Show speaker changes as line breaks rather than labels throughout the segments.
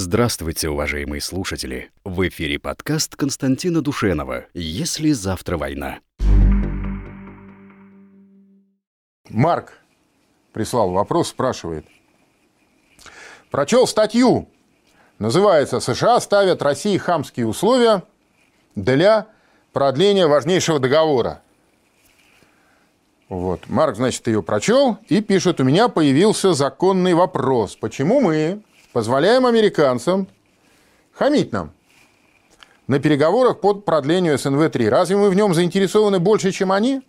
Здравствуйте, уважаемые слушатели! В эфире подкаст Константина Душенова «Если завтра война».
Марк прислал вопрос, спрашивает. Прочел статью. Называется «США ставят России хамские условия для продления важнейшего договора». Вот. Марк, значит, ее прочел и пишет, у меня появился законный вопрос. Почему мы позволяем американцам хамить нам на переговорах под продлению СНВ-3? Разве мы в нем заинтересованы больше, чем они?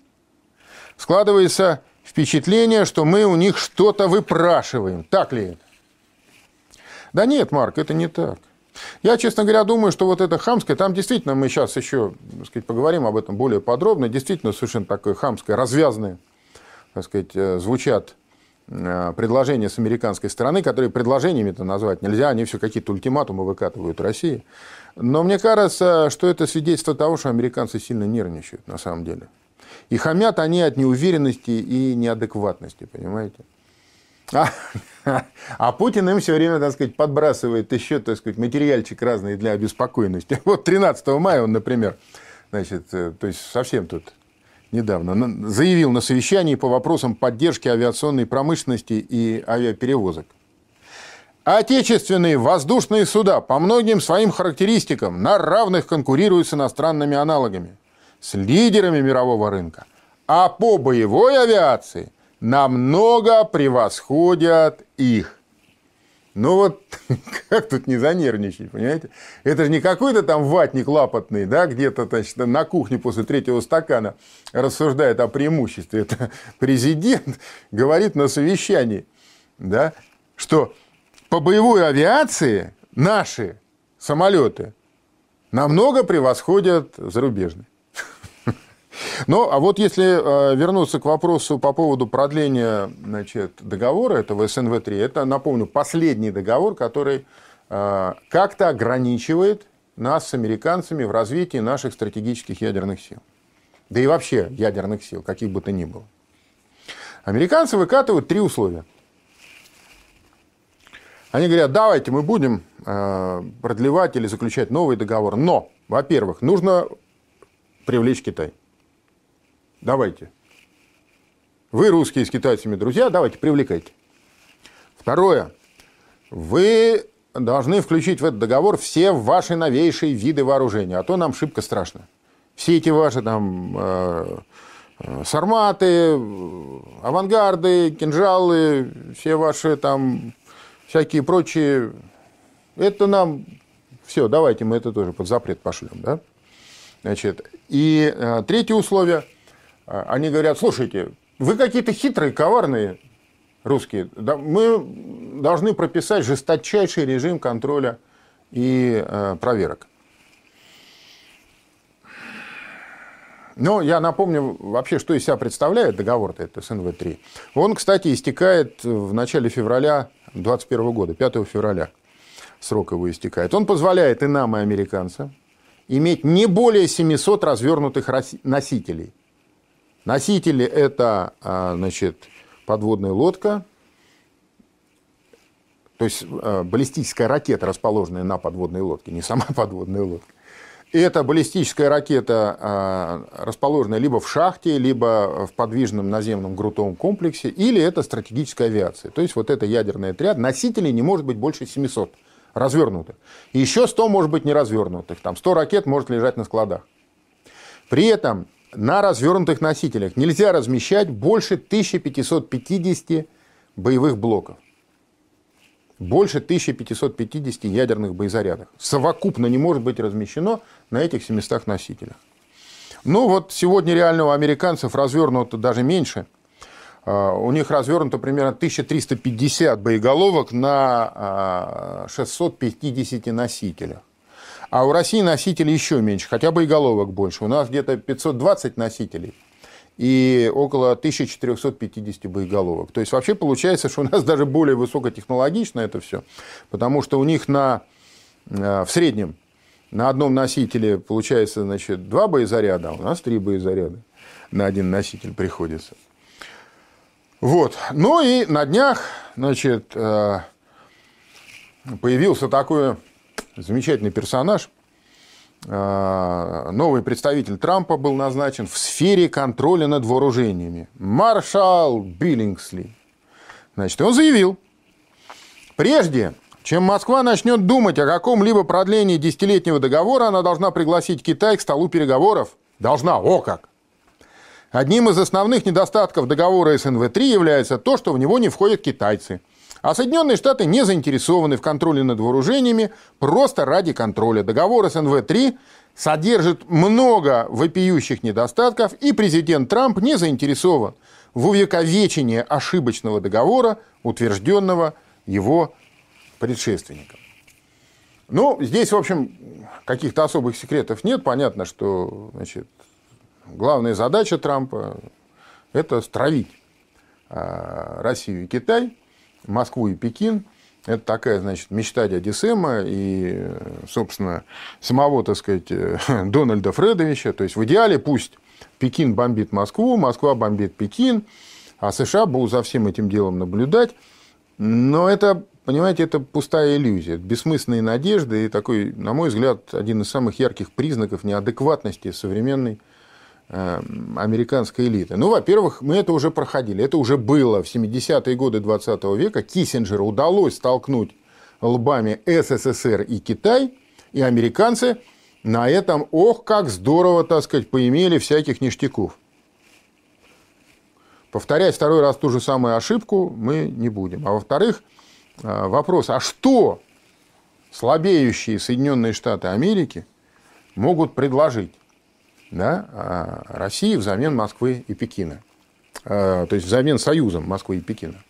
Складывается впечатление, что мы у них что-то выпрашиваем. Так ли это? Да нет, Марк, это не так. Я, честно говоря, думаю, что вот это хамское, там действительно мы сейчас еще так сказать, поговорим об этом более подробно, действительно совершенно такое хамское, развязное, так сказать, э, звучат предложения с американской стороны, которые предложениями это назвать нельзя, они все какие-то ультиматумы выкатывают России. Но мне кажется, что это свидетельство того, что американцы сильно нервничают на самом деле. И хамят они от неуверенности и неадекватности, понимаете? А, а Путин им все время, так сказать, подбрасывает еще, так сказать, материальчик разный для обеспокоенности. Вот 13 мая он, например, значит, э, то есть совсем тут недавно заявил на совещании по вопросам поддержки авиационной промышленности и авиаперевозок. Отечественные воздушные суда по многим своим характеристикам на равных конкурируют с иностранными аналогами, с лидерами мирового рынка. А по боевой авиации – намного превосходят их. Ну вот, как тут не занервничать, понимаете? Это же не какой-то там ватник лапотный, да, где-то значит, на кухне после третьего стакана рассуждает о преимуществе. Это президент говорит на совещании, да, что по боевой авиации наши самолеты намного превосходят зарубежные. Ну, а вот если э, вернуться к вопросу по поводу продления значит, договора этого СНВ-3, это, напомню, последний договор, который э, как-то ограничивает нас с американцами в развитии наших стратегических ядерных сил. Да и вообще ядерных сил, каких бы то ни было. Американцы выкатывают три условия. Они говорят, давайте мы будем э, продлевать или заключать новый договор, но, во-первых, нужно привлечь Китай. Давайте. Вы, русские, с китайцами друзья, давайте, привлекайте. Второе. Вы должны включить в этот договор все ваши новейшие виды вооружения, а то нам шибко страшно. Все эти ваши там э, э сарматы, авангарды, кинжалы, все ваши там всякие прочие, это нам все, давайте мы это тоже под запрет пошлем, да? Значит, и э, третье условие – они говорят, слушайте, вы какие-то хитрые, коварные русские. Мы должны прописать жесточайший режим контроля и э, проверок. Но я напомню вообще, что из себя представляет договор-то, это СНВ-3. Он, кстати, истекает в начале февраля 2021 года, 5 февраля срок его истекает. Он позволяет и нам, и американцам иметь не более 700 развернутых носителей Носители – это а, значит, подводная лодка, то есть а, баллистическая ракета, расположенная на подводной лодке, не сама подводная лодка. И эта баллистическая ракета, а, расположенная либо в шахте, либо в подвижном наземном грунтовом комплексе, или это стратегическая авиация. То есть вот это ядерный отряд, носителей не может быть больше 700 развернутых. И еще 100 может быть не развернутых. Там 100 ракет может лежать на складах. При этом на развернутых носителях нельзя размещать больше 1550 боевых блоков. Больше 1550 ядерных боезарядов. Совокупно не может быть размещено на этих 700 носителях. Ну вот сегодня реально у американцев развернуто даже меньше. А, у них развернуто примерно 1350 боеголовок на 650 а, носителях. А у России носителей еще меньше, хотя бы и головок больше. У нас где-то 520 носителей и около 1450 боеголовок. То есть вообще получается, что у нас даже более высокотехнологично это все, потому что у них на, э, в среднем на одном носителе получается значит, два боезаряда, а у нас три боезаряда на один носитель приходится. Вот. Ну и на днях, значит, э, появился такой замечательный персонаж. А, новый представитель Трампа был назначен в сфере контроля над вооружениями. Маршал Биллингсли. Значит, он заявил, прежде чем Москва начнет думать о каком-либо продлении десятилетнего договора, она должна пригласить Китай к столу переговоров. Должна, о как! Одним из основных недостатков договора СНВ-3 является то, что в него не входят китайцы. А Соединенные Штаты не заинтересованы в контроле над вооружениями просто ради контроля. Договор СНВ-3 содержит много вопиющих недостатков, и президент Трамп не заинтересован в увековечении ошибочного договора, утвержденного его предшественником. Ну, здесь, в общем, каких-то особых секретов нет. Понятно, что значит, главная задача Трампа – это стравить а, Россию и Китай, Москву и Пекин. Это такая, значит, мечта дяди Сэма и, собственно, самого, так сказать, Дональда Фредовича. То есть, в идеале пусть Пекин бомбит Москву, Москва бомбит Пекин, а США будут за всем этим делом наблюдать. Но это, понимаете, это пустая иллюзия, бессмысленные надежды и такой, на мой взгляд, один из самых ярких признаков неадекватности современной американской элиты. Ну, во-первых, мы это уже проходили. Это уже было в 70-е годы 20 века. Киссинджеру удалось столкнуть лбами СССР и Китай, и американцы на этом, ох, как здорово, так сказать, поимели всяких ништяков. Повторять второй раз ту же самую ошибку мы не будем. А во-вторых, э, вопрос, а что слабеющие Соединенные Штаты Америки могут предложить да, а России взамен Москвы и Пекина? Э, то есть взамен союзом Москвы и Пекина.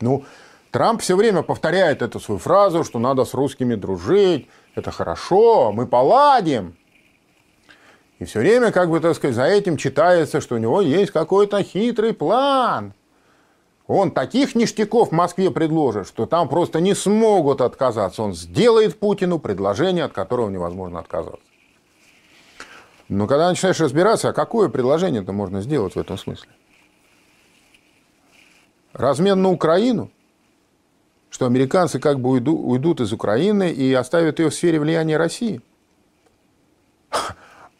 Ну, Трамп все время повторяет эту свою фразу, что надо с русскими дружить, это хорошо, мы поладим. И все время, как бы, так сказать, за этим читается, что у него есть какой-то хитрый план. Он таких ништяков в Москве предложит, что там просто не смогут отказаться. Он сделает Путину предложение, от которого невозможно отказаться. Но когда начинаешь разбираться, а какое предложение-то можно сделать в этом смысле? Размен на Украину? Что американцы как бы уйдут из Украины и оставят ее в сфере влияния России?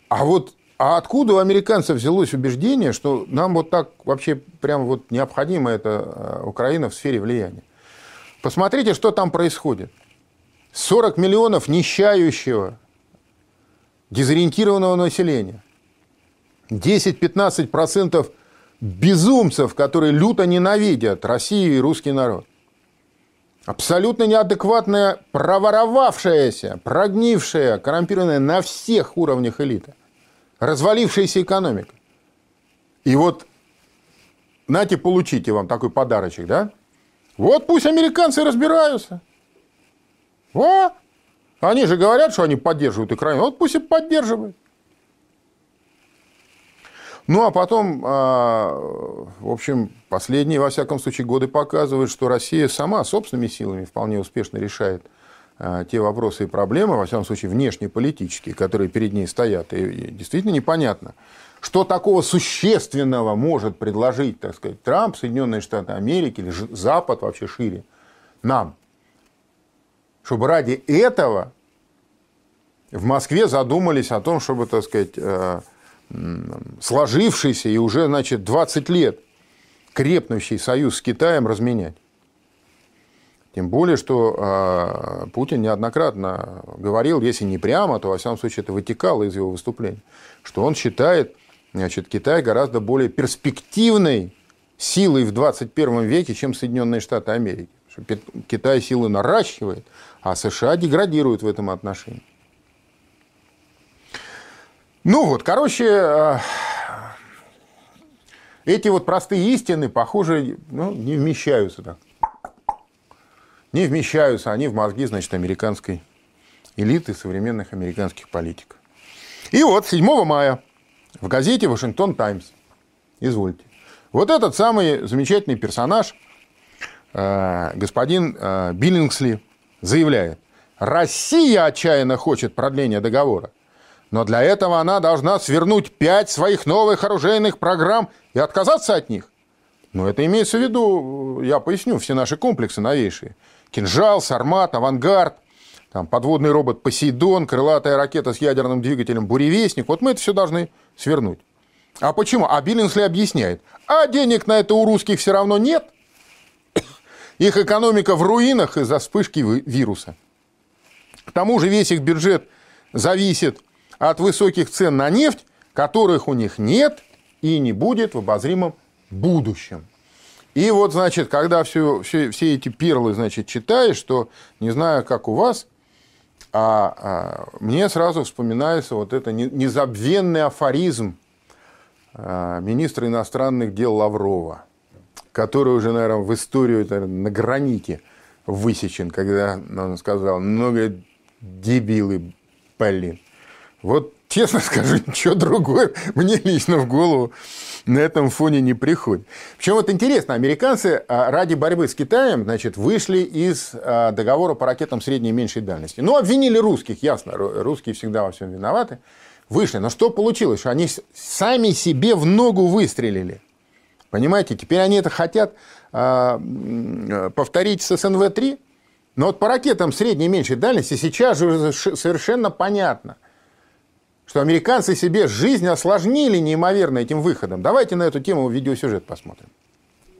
А вот а откуда у американцев взялось убеждение, что нам вот так вообще прям вот необходима эта э, Украина в сфере влияния? Посмотрите, что там происходит. 40 миллионов нищающего, дезориентированного населения. 10-15% безумцев, которые люто ненавидят Россию и русский народ. Абсолютно неадекватная, проворовавшаяся, прогнившая, коррумпированная на всех уровнях элита – развалившаяся экономика. И вот, нате, получите вам такой подарочек, да? Вот пусть американцы разбираются. О, они же говорят, что они поддерживают Украину. Вот пусть и поддерживают. Ну, а потом, а, в общем, последние, во всяком случае, годы показывают, что Россия сама собственными силами вполне успешно решает а, те вопросы и проблемы, во всяком случае, внешнеполитические, которые перед ней стоят. И действительно непонятно, что такого существенного может предложить, так сказать, Трамп, Соединенные Штаты Америки или Запад вообще шире нам, чтобы ради этого в Москве задумались о том, чтобы, так сказать, э, сложившийся и уже, значит, 20 лет крепнущий союз с Китаем разменять. Тем более, что э, Путин неоднократно говорил, если не прямо, то, во всяком случае, это вытекало из его выступлений, что он считает значит, Китай гораздо более перспективной силой в 21 веке, чем Соединенные Штаты Америки. Китай силы наращивает, а США деградируют в этом отношении. Ну вот, короче, э, эти вот простые истины, похоже, ну, не вмещаются так не вмещаются они в мозги, значит, американской элиты, современных американских политиков. И вот 7 мая в газете «Вашингтон Таймс», извольте, вот этот самый замечательный персонаж, э, господин э, Биллингсли, заявляет, Россия отчаянно хочет продления договора, но для этого она должна свернуть пять своих новых оружейных программ и отказаться от них. Но это имеется в виду, я поясню, все наши комплексы новейшие. Кинжал, Сармат, Авангард, там, подводный робот Посейдон, крылатая ракета с ядерным двигателем Буревестник. Вот мы это все должны свернуть. А почему? А Биллинсли объясняет. А денег на это у русских все равно нет. Их экономика в руинах из-за вспышки вируса. К тому же весь их бюджет зависит от высоких цен на нефть, которых у них нет и не будет в обозримом будущем. И вот, значит, когда все, все, все эти перлы, значит, читаешь, что, не знаю, как у вас, а, а мне сразу вспоминается вот это незабвенный афоризм а, министра иностранных дел Лаврова, который уже, наверное, в историю наверное, на граните высечен, когда он сказал, много дебилы, блин. Вот честно скажу, ничего другое мне лично в голову на этом фоне не приходит. Причем вот интересно, американцы а, ради борьбы с Китаем значит, вышли из а, договора по ракетам средней и меньшей дальности. Ну, обвинили русских, ясно, русские всегда во всем виноваты. Вышли. Но что получилось? Что они сами себе в ногу выстрелили. Понимаете, теперь они это хотят а, повторить с СНВ-3. Но вот по ракетам средней и меньшей дальности сейчас же совершенно понятно, что американцы себе жизнь осложнили неимоверно этим выходом. Давайте на эту тему видеосюжет посмотрим.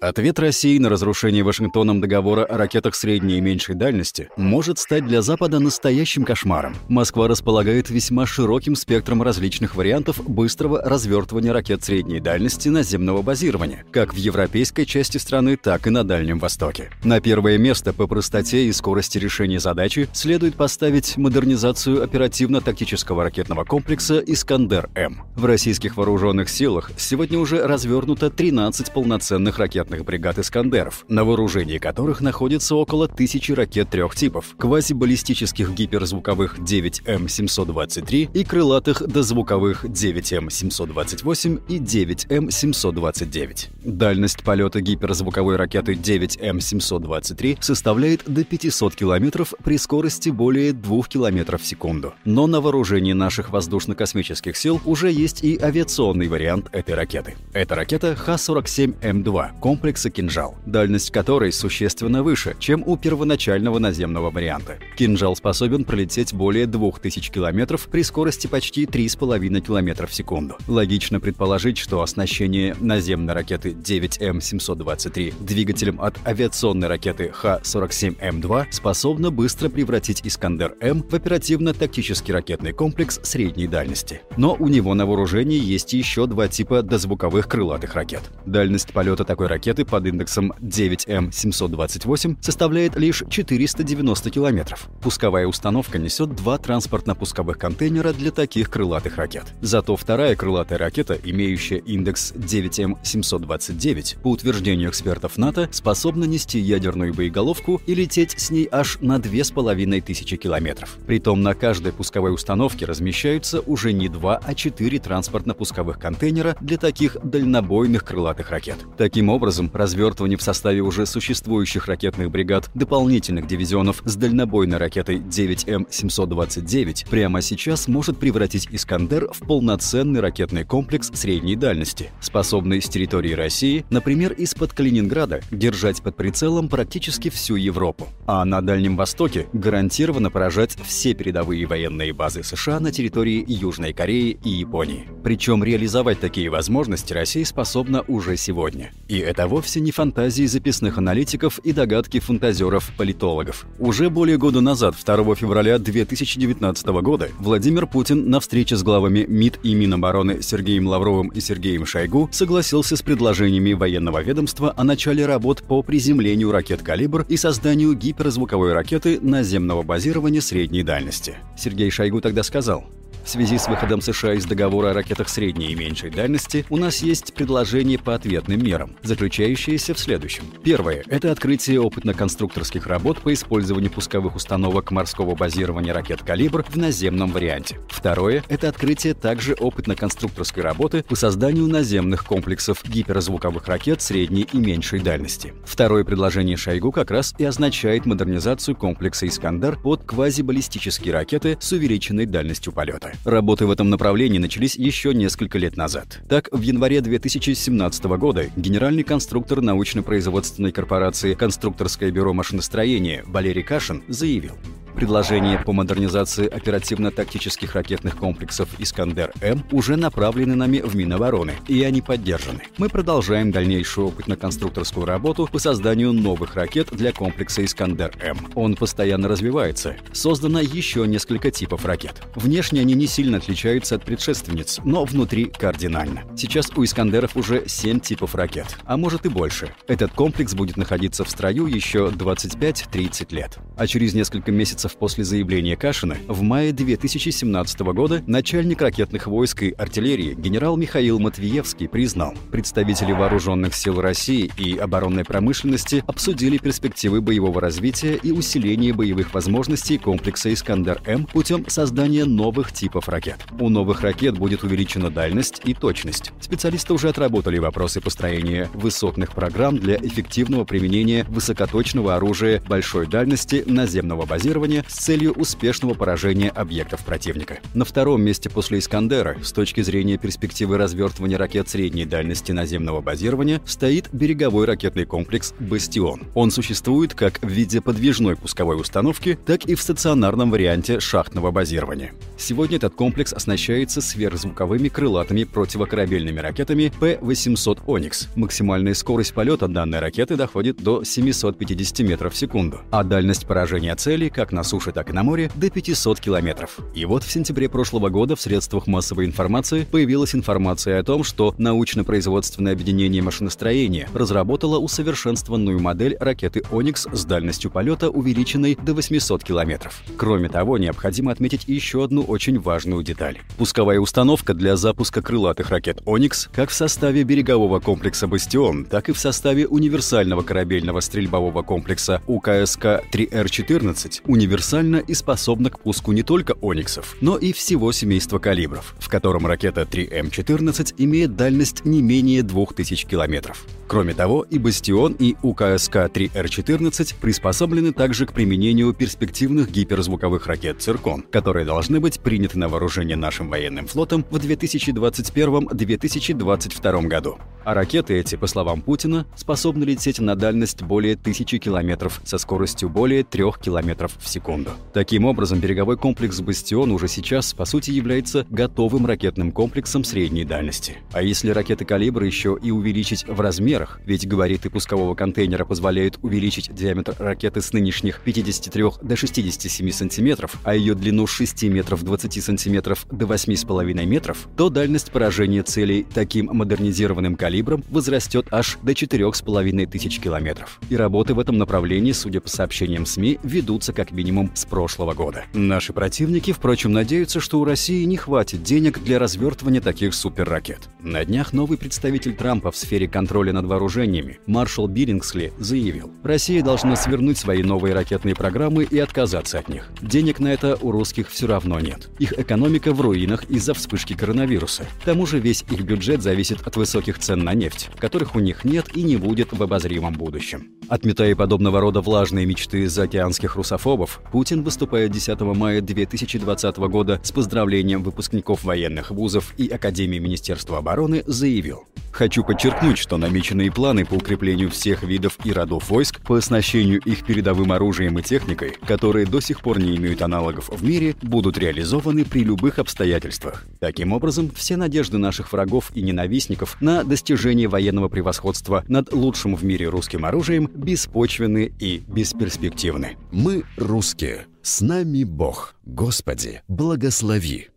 Ответ России на разрушение Вашингтоном договора о ракетах средней и меньшей дальности может стать для Запада настоящим кошмаром. Москва располагает весьма широким спектром различных вариантов быстрого развертывания ракет средней дальности наземного базирования, как в европейской части страны, так и на Дальнем Востоке. На первое место по простоте и скорости решения задачи следует поставить модернизацию оперативно-тактического ракетного комплекса «Искандер-М». В российских вооруженных силах сегодня уже развернуто 13 полноценных ракетных ракетных бригад «Искандеров», на вооружении которых находится около тысячи ракет трех типов – квазибаллистических гиперзвуковых 9М723 и крылатых дозвуковых 9М728 и 9М729. Дальность полета гиперзвуковой ракеты 9М723 составляет до 500 км при скорости более 2 км в секунду. Но на вооружении наших воздушно-космических сил уже есть и авиационный вариант этой ракеты. Это ракета Х-47М2, комплекса «Кинжал», дальность которой существенно выше, чем у первоначального наземного варианта. «Кинжал» способен пролететь более 2000 км при скорости почти 3,5 км в секунду. Логично предположить, что оснащение наземной ракеты 9М723 двигателем от авиационной ракеты Х-47М2 способно быстро превратить «Искандер-М» в оперативно-тактический ракетный комплекс средней дальности. Но у него на вооружении есть еще два типа дозвуковых крылатых ракет. Дальность полета такой ракеты ракеты под индексом 9М728 составляет лишь 490 километров. Пусковая установка несет два транспортно-пусковых контейнера для таких крылатых ракет. Зато вторая крылатая ракета, имеющая индекс 9М729, по утверждению экспертов НАТО, способна нести ядерную боеголовку и лететь с ней аж на 2500 километров. Притом на каждой пусковой установке размещаются уже не два, а четыре транспортно-пусковых контейнера для таких дальнобойных крылатых ракет. Таким образом, образом, развертывание в составе уже существующих ракетных бригад дополнительных дивизионов с дальнобойной ракетой 9М729 прямо сейчас может превратить «Искандер» в полноценный ракетный комплекс средней дальности, способный с территории России, например, из-под Калининграда, держать под прицелом практически всю Европу. А на Дальнем Востоке гарантированно поражать все передовые военные базы США на территории Южной Кореи и Японии. Причем реализовать такие возможности Россия способна уже сегодня. И это это вовсе не фантазии записных аналитиков и догадки фантазеров-политологов. Уже более года назад, 2 февраля 2019 года, Владимир Путин на встрече с главами МИД и Минобороны Сергеем Лавровым и Сергеем Шойгу согласился с предложениями военного ведомства о начале работ по приземлению ракет «Калибр» и созданию гиперзвуковой ракеты наземного базирования средней дальности. Сергей Шойгу тогда сказал, в связи с выходом США из договора о ракетах средней и меньшей дальности у нас есть предложение по ответным мерам, заключающееся в следующем. Первое – это открытие опытно-конструкторских работ по использованию пусковых установок морского базирования ракет «Калибр» в наземном варианте. Второе – это открытие также опытно-конструкторской работы по созданию наземных комплексов гиперзвуковых ракет средней и меньшей дальности. Второе предложение Шойгу как раз и означает модернизацию комплекса «Искандер» под квазибаллистические ракеты с увеличенной дальностью полета. Работы в этом направлении начались еще несколько лет назад. Так, в январе 2017 года генеральный конструктор научно-производственной корпорации «Конструкторское бюро машиностроения» Валерий Кашин заявил, Предложения по модернизации оперативно-тактических ракетных комплексов «Искандер-М» уже направлены нами в Минобороны, и они поддержаны. Мы продолжаем дальнейшую опытно-конструкторскую работу по созданию новых ракет для комплекса «Искандер-М». Он постоянно развивается. Создано еще несколько типов ракет. Внешне они не сильно отличаются от предшественниц, но внутри кардинально. Сейчас у «Искандеров» уже 7 типов ракет, а может и больше. Этот комплекс будет находиться в строю еще 25-30 лет. А через несколько месяцев месяцев после заявления Кашина, в мае 2017 года начальник ракетных войск и артиллерии генерал Михаил Матвиевский признал, представители вооруженных сил России и оборонной промышленности обсудили перспективы боевого развития и усиления боевых возможностей комплекса «Искандер-М» путем создания новых типов ракет. У новых ракет будет увеличена дальность и точность. Специалисты уже отработали вопросы построения высотных программ для эффективного применения высокоточного оружия большой дальности наземного базирования уровня с целью успешного поражения объектов противника. На втором месте после «Искандера» с точки зрения перспективы развертывания ракет средней дальности наземного базирования стоит береговой ракетный комплекс «Бастион». Он существует как в виде подвижной пусковой установки, так и в стационарном варианте шахтного базирования. Сегодня этот комплекс оснащается сверхзвуковыми крылатыми противокорабельными ракетами П-800 «Оникс». Максимальная скорость полета данной ракеты доходит до 750 метров в секунду, а дальность поражения цели как на суше, так и на море до 500 километров. И вот в сентябре прошлого года в средствах массовой информации появилась информация о том, что научно-производственное объединение машиностроения разработало усовершенствованную модель ракеты «Оникс» с дальностью полета, увеличенной до 800 километров. Кроме того, необходимо отметить еще одну очень важную деталь. Пусковая установка для запуска крылатых ракет «Оникс» как в составе берегового комплекса «Бастион», так и в составе универсального корабельного стрельбового комплекса УКСК-3Р-14 универсального универсальна и способна к пуску не только «Ониксов», но и всего семейства калибров, в котором ракета 3М14 имеет дальность не менее 2000 километров. Кроме того, и «Бастион», и УКСК-3Р14 приспособлены также к применению перспективных гиперзвуковых ракет «Циркон», которые должны быть приняты на вооружение нашим военным флотом в 2021-2022 году. А ракеты эти, по словам Путина, способны лететь на дальность более 1000 километров со скоростью более 3 километров в секунду секунду. Таким образом, береговой комплекс «Бастион» уже сейчас, по сути, является готовым ракетным комплексом средней дальности. А если ракеты калибра еще и увеличить в размерах, ведь габариты пускового контейнера позволяют увеличить диаметр ракеты с нынешних 53 до 67 сантиметров, а ее длину с 6 метров 20 сантиметров до 8,5 метров, то дальность поражения целей таким модернизированным калибром возрастет аж до 4,5 тысяч километров. И работы в этом направлении, судя по сообщениям СМИ, ведутся как минимум минимум с прошлого года. Наши противники, впрочем, надеются, что у России не хватит денег для развертывания таких суперракет. На днях новый представитель Трампа в сфере контроля над вооружениями, маршал Биллингсли, заявил, Россия должна свернуть свои новые ракетные программы и отказаться от них. Денег на это у русских все равно нет. Их экономика в руинах из-за вспышки коронавируса. К тому же весь их бюджет зависит от высоких цен на нефть, которых у них нет и не будет в обозримом будущем. Отметая подобного рода влажные мечты заокеанских русофобов, Путин, выступая 10 мая 2020 года с поздравлением выпускников военных вузов и Академии Министерства обороны, заявил Хочу подчеркнуть, что намеченные планы по укреплению всех видов и родов войск, по оснащению их передовым оружием и техникой, которые до сих пор не имеют аналогов в мире, будут реализованы при любых обстоятельствах. Таким образом, все надежды наших врагов и ненавистников на достижение военного превосходства над лучшим в мире русским оружием беспочвенны и бесперспективны.
Мы русские. С нами Бог. Господи, благослови.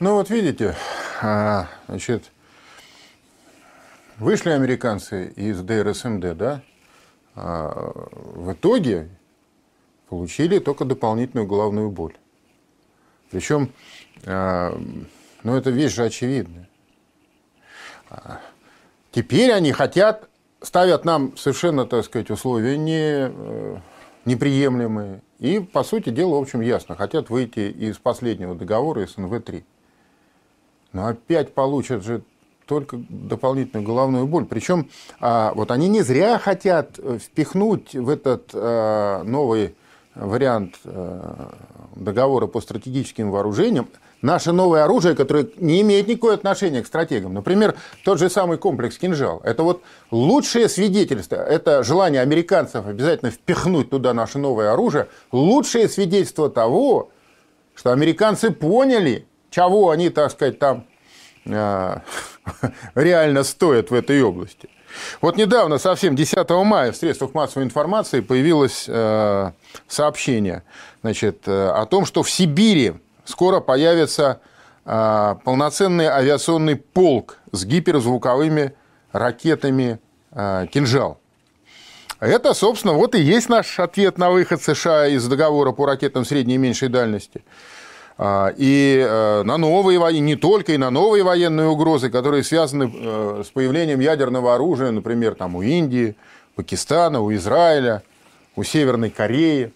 Ну вот видите, а, значит, вышли американцы из ДРСМД, да, а, в итоге получили только дополнительную головную боль. Причем, а, ну это вещь же очевидная. Теперь они хотят, ставят нам совершенно, так сказать, условия не, э, неприемлемые. И, по сути дела, в общем, ясно, хотят выйти из последнего договора СНВ-3. Но опять получат же только дополнительную головную боль. Причем а, вот они не зря хотят э, впихнуть в этот а, новый вариант договора по стратегическим вооружениям, наше новое оружие, которое не имеет никакого отношения к стратегам. Например, тот же самый комплекс «Кинжал». Это вот лучшее свидетельство, это желание американцев обязательно впихнуть туда наше новое оружие, лучшее свидетельство того, что американцы поняли, чего они, так сказать, там э, реально стоят в этой области. Вот недавно, совсем 10 мая, в средствах массовой информации появилось э, сообщение значит, э, о том, что в Сибири скоро появится а, полноценный авиационный полк с гиперзвуковыми ракетами «Кинжал». Это, собственно, вот и есть наш ответ на выход США из договора по ракетам средней и меньшей дальности. А, и на новые, не только и на новые военные угрозы, которые связаны с появлением ядерного оружия, например, там у Индии, Пакистана, у Израиля, у Северной Кореи.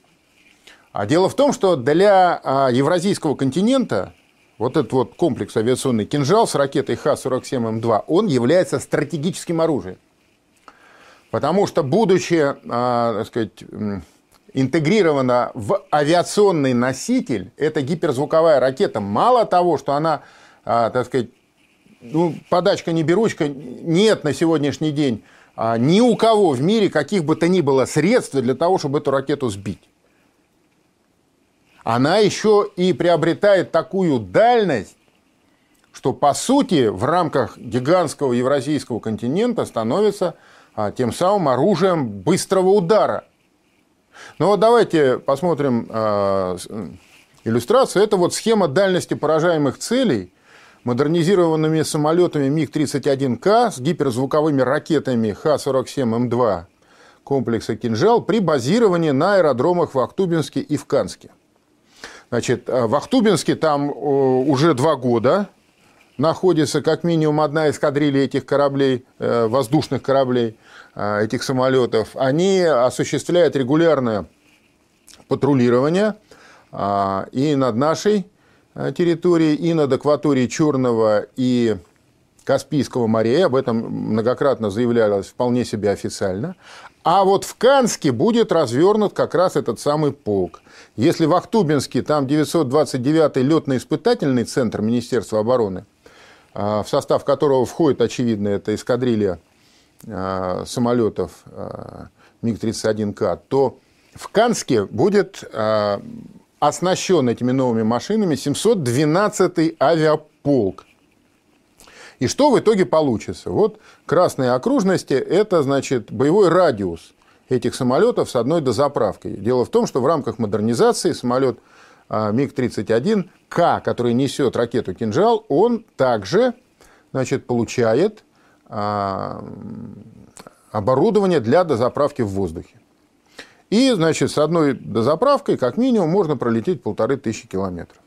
А дело в том, что для а, евразийского континента вот этот вот комплекс авиационный «Кинжал» с ракетой Х-47М2, он является стратегическим оружием. Потому что, будучи, а, так сказать, интегрирована в авиационный носитель, эта гиперзвуковая ракета, мало того, что она, а, так сказать, ну, подачка не беручка, нет на сегодняшний день ни у кого в мире каких бы то ни было средств для того, чтобы эту ракету сбить. Она еще и приобретает такую дальность, что по сути в рамках гигантского евразийского континента становится а, тем самым оружием быстрого удара. Ну вот давайте посмотрим а, иллюстрацию. Это вот схема дальности поражаемых целей модернизированными самолетами МиГ-31К с гиперзвуковыми ракетами Х-47М2 комплекса «Кинжал» при базировании на аэродромах в Актубинске и в Канске. Значит, э, в Ахтубинске там э, уже два года находится как минимум одна эскадрилья этих кораблей, э, воздушных кораблей, этих самолетов. Они осуществляют регулярное патрулирование и над нашей территорией, и над акваторией Черного и Каспийского морей. Об этом многократно заявлялось вполне себе официально. А вот в Канске будет развернут как раз этот самый полк. Если в Ахтубинске там 929-й летно-испытательный центр Министерства обороны, а, в состав которого входит, очевидно, эта эскадрилья а, самолетов а, МиГ-31К, то в Канске будет оснащен этими новыми машинами 712-й авиаполк. И что в итоге получится? Вот красные окружности – это, значит, боевой радиус этих самолетов с одной дозаправкой. Дело в том, что в рамках модернизации самолет а, МиГ-31К, который несет ракету «Кинжал», он также значит, получает оборудование для дозаправки в воздухе. И, значит, с одной дозаправкой, как минимум, можно пролететь полторы тысячи километров.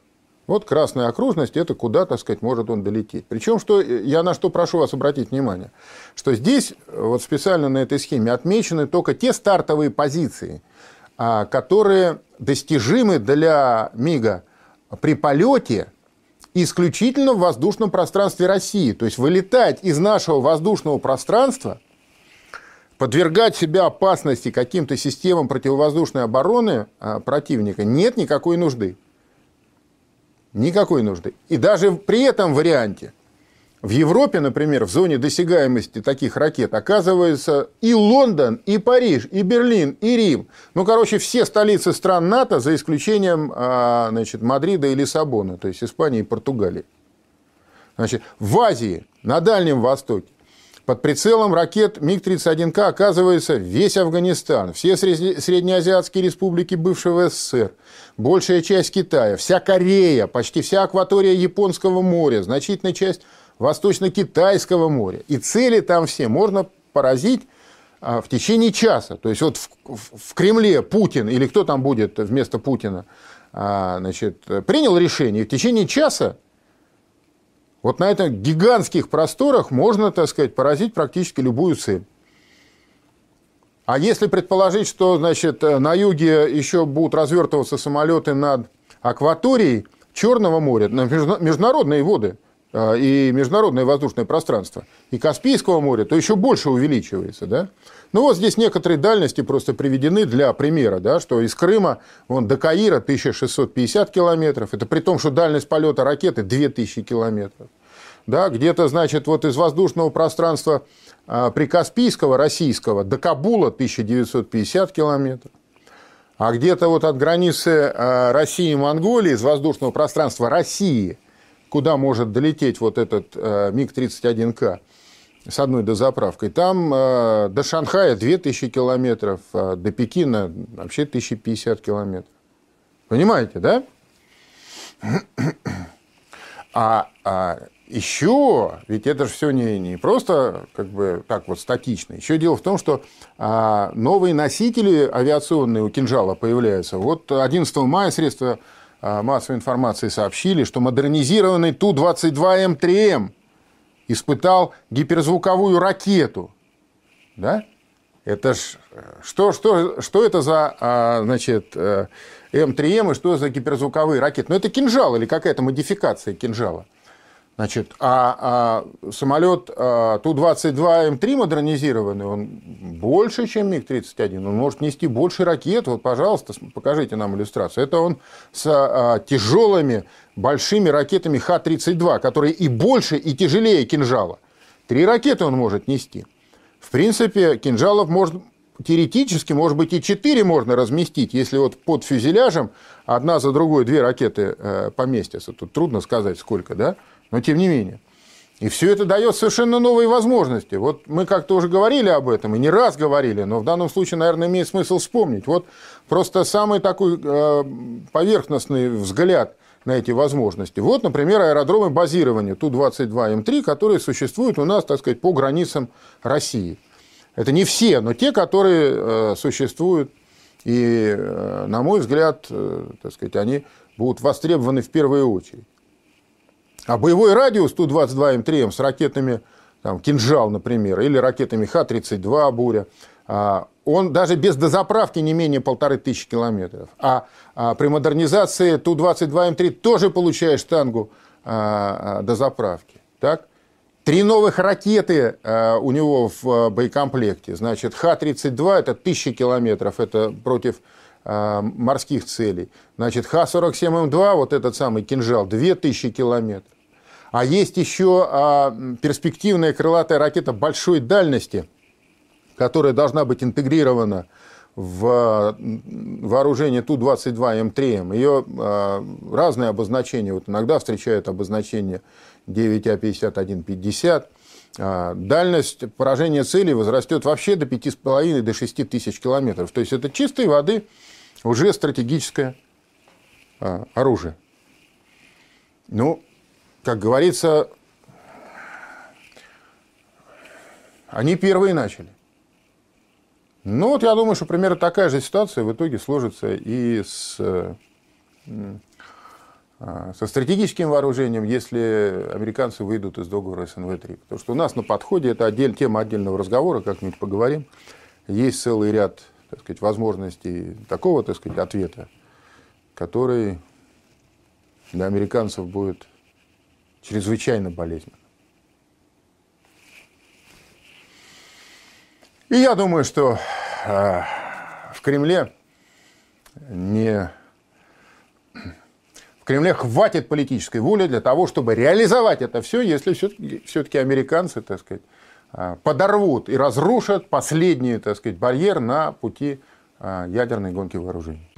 Вот красная окружность, это куда, так сказать, может он долететь. Причем, что я на что прошу вас обратить внимание, что здесь вот специально на этой схеме отмечены только те стартовые позиции, а, которые достижимы для МИГа при полете исключительно в воздушном пространстве России. То есть вылетать из нашего воздушного пространства, подвергать себя опасности каким-то системам противовоздушной обороны а, противника нет никакой нужды. Никакой нужды. И даже при этом варианте в Европе, например, в зоне досягаемости таких ракет оказывается и Лондон, и Париж, и Берлин, и Рим. Ну, короче, все столицы стран НАТО, за исключением а, значит, Мадрида и Лиссабона, то есть Испании и Португалии. Значит, в Азии, на Дальнем Востоке, под прицелом ракет МиГ-31К оказывается весь Афганистан, все среднеазиатские республики бывшего СССР, большая часть Китая, вся Корея, почти вся акватория Японского моря, значительная часть Восточно-Китайского моря. И цели там все можно поразить а, в течение часа. То есть вот в, в Кремле Путин или кто там будет вместо Путина а, значит, принял решение, в течение часа вот на этих гигантских просторах можно, так сказать, поразить практически любую цель. А если предположить, что значит, на юге еще будут развертываться самолеты над акваторией Черного моря, на международные воды и международное воздушное пространство, и Каспийского моря, то еще больше увеличивается. Да? Ну вот здесь некоторые дальности просто приведены для примера, да, что из Крыма вон, до Каира 1650 километров, это при том, что дальность полета ракеты 2000 километров. Да, где-то, значит, вот из воздушного пространства а, Прикаспийского, российского, до Кабула 1950 километров. А где-то вот от границы а, России и Монголии, из воздушного пространства России, куда может долететь вот этот а, МиГ-31К с одной дозаправкой, там до Шанхая 2000 километров, до Пекина вообще 1050 километров. Понимаете, да? А, а еще, ведь это же все не, не просто как бы так вот статично. Еще дело в том, что а, новые носители авиационные у кинжала появляются. Вот 11 мая средства массовой информации сообщили, что модернизированный Ту-22М3М испытал гиперзвуковую ракету. Да? Это ж, что, что, что это за а, значит, э, М3М и что за гиперзвуковые ракеты? Ну, это кинжал или какая-то модификация кинжала. Значит, а, а самолет а, Ту-22М3 модернизированный, он больше, чем МиГ-31. Он может нести больше ракет. Вот, пожалуйста, покажите нам иллюстрацию. Это он с а, тяжелыми большими ракетами Х-32, которые и больше, и тяжелее кинжала. Три ракеты он может нести. В принципе, кинжалов может теоретически, может быть, и четыре можно разместить, если вот под фюзеляжем одна за другой две ракеты э, поместятся. Тут трудно сказать, сколько, да? Но тем не менее. И все это дает совершенно новые возможности. Вот мы как-то уже говорили об этом, и не раз говорили, но в данном случае, наверное, имеет смысл вспомнить. Вот просто самый такой э, поверхностный взгляд на эти возможности. Вот, например, аэродромы базирования Ту-22М3, которые существуют у нас, так сказать, по границам России. Это не все, но те, которые э, существуют. И, э, на мой взгляд, так сказать, они будут востребованы в первую очередь. А боевой радиус Ту-22М3М с ракетами там, «Кинжал», например, или ракетами Х-32 «Буря», а, он даже без дозаправки не менее полторы тысячи километров. А, а при модернизации Ту-22М3 тоже получаешь штангу а, дозаправки. Так? Три новых ракеты у него в боекомплекте. Значит, Х-32 – это тысячи километров, это против морских целей. Значит, Х-47М2, вот этот самый кинжал, 2000 километров. А есть еще а, перспективная крылатая ракета большой дальности, которая должна быть интегрирована в вооружение Ту-22М3М. Ее а, разные обозначения. Вот иногда встречают обозначение 9А5150. А, дальность поражения цели возрастет вообще до 5,5 до 6 тысяч километров. То есть это чистой воды уже стратегическое оружие. Ну, как говорится, они первые начали. Ну вот я думаю, что примерно такая же ситуация в итоге сложится и с, а, со стратегическим вооружением, если американцы выйдут из договора СНВ-3. Потому что у нас на подходе, это отдель, тема отдельного разговора, как-нибудь поговорим, есть целый ряд так сказать, возможностей такого так сказать, ответа, который для американцев будет чрезвычайно болезненно. И я думаю, что э, в Кремле не в Кремле хватит политической воли для того, чтобы реализовать это все, если все-таки, американцы, так сказать, э, подорвут и разрушат последний, так сказать, барьер на пути э, ядерной гонки вооружений.